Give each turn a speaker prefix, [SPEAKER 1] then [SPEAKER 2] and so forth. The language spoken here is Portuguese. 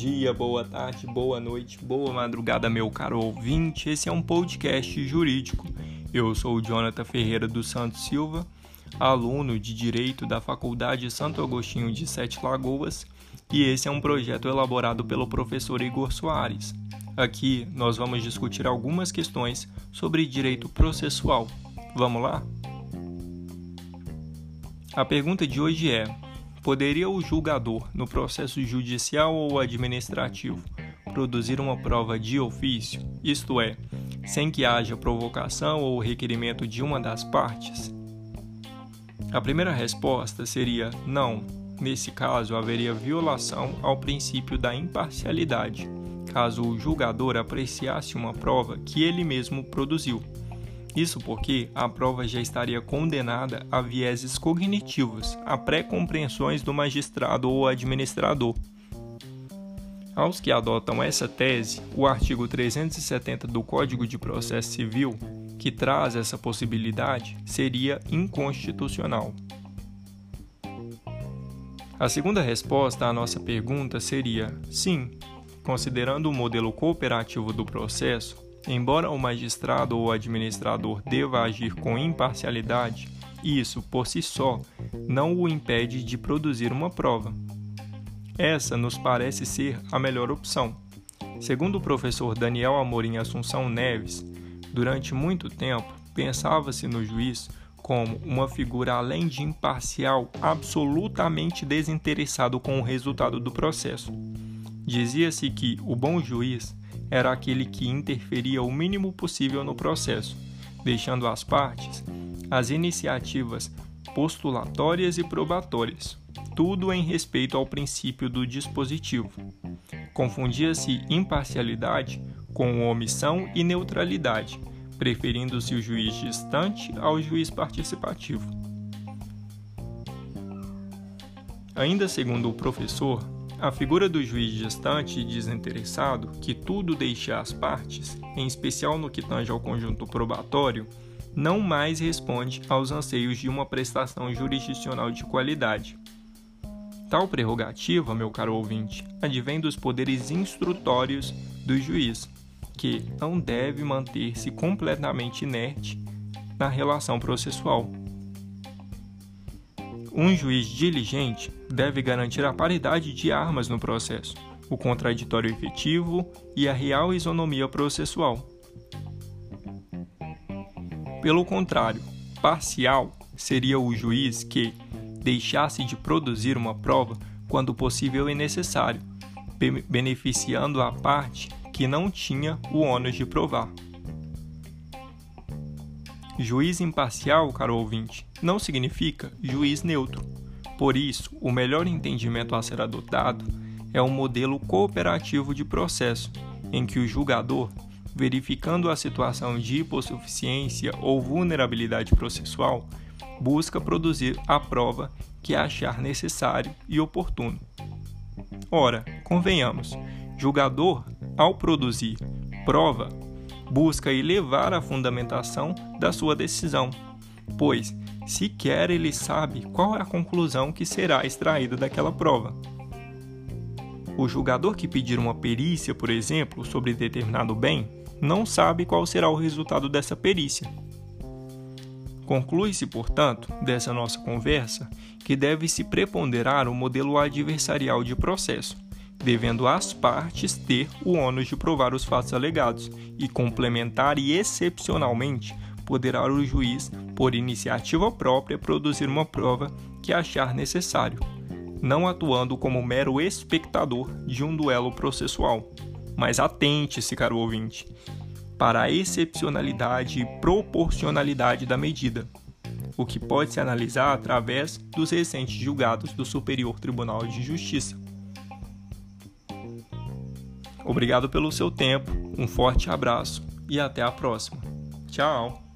[SPEAKER 1] dia, boa tarde, boa noite, boa madrugada, meu caro ouvinte. Esse é um podcast jurídico. Eu sou o Jonathan Ferreira dos Santos Silva, aluno de Direito da Faculdade Santo Agostinho de Sete Lagoas, e esse é um projeto elaborado pelo professor Igor Soares. Aqui nós vamos discutir algumas questões sobre direito processual. Vamos lá? A pergunta de hoje é: Poderia o julgador, no processo judicial ou administrativo, produzir uma prova de ofício, isto é, sem que haja provocação ou requerimento de uma das partes? A primeira resposta seria não. Nesse caso, haveria violação ao princípio da imparcialidade, caso o julgador apreciasse uma prova que ele mesmo produziu isso porque a prova já estaria condenada a vieses cognitivos, a pré-compreensões do magistrado ou administrador. Aos que adotam essa tese, o artigo 370 do Código de Processo Civil, que traz essa possibilidade, seria inconstitucional. A segunda resposta à nossa pergunta seria sim, considerando o modelo cooperativo do processo, Embora o magistrado ou administrador deva agir com imparcialidade, isso, por si só, não o impede de produzir uma prova. Essa nos parece ser a melhor opção. Segundo o professor Daniel Amorim Assunção Neves, durante muito tempo pensava-se no juiz como uma figura além de imparcial, absolutamente desinteressado com o resultado do processo. Dizia-se que o bom juiz era aquele que interferia o mínimo possível no processo, deixando às partes as iniciativas postulatórias e probatórias, tudo em respeito ao princípio do dispositivo. Confundia-se imparcialidade com omissão e neutralidade, preferindo-se o juiz distante ao juiz participativo. Ainda segundo o professor, a figura do juiz distante e desinteressado, que tudo deixa às partes, em especial no que tange ao conjunto probatório, não mais responde aos anseios de uma prestação jurisdicional de qualidade. Tal prerrogativa, meu caro ouvinte, advém dos poderes instrutórios do juiz, que não deve manter-se completamente inerte na relação processual. Um juiz diligente deve garantir a paridade de armas no processo, o contraditório efetivo e a real isonomia processual. Pelo contrário, parcial seria o juiz que deixasse de produzir uma prova quando possível e necessário, beneficiando a parte que não tinha o ônus de provar. Juiz imparcial, caro ouvinte, não significa juiz neutro. Por isso, o melhor entendimento a ser adotado é um modelo cooperativo de processo, em que o julgador, verificando a situação de hipossuficiência ou vulnerabilidade processual, busca produzir a prova que achar necessário e oportuno. Ora, convenhamos, julgador, ao produzir prova, busca elevar a fundamentação da sua decisão, pois sequer ele sabe qual é a conclusão que será extraída daquela prova. O julgador que pedir uma perícia, por exemplo, sobre determinado bem, não sabe qual será o resultado dessa perícia. Conclui-se, portanto, dessa nossa conversa que deve-se preponderar o modelo adversarial de processo devendo as partes ter o ônus de provar os fatos alegados e complementar e excepcionalmente poderá o juiz, por iniciativa própria, produzir uma prova que achar necessário, não atuando como mero espectador de um duelo processual. Mas atente-se, caro ouvinte, para a excepcionalidade e proporcionalidade da medida, o que pode se analisar através dos recentes julgados do Superior Tribunal de Justiça. Obrigado pelo seu tempo, um forte abraço e até a próxima. Tchau!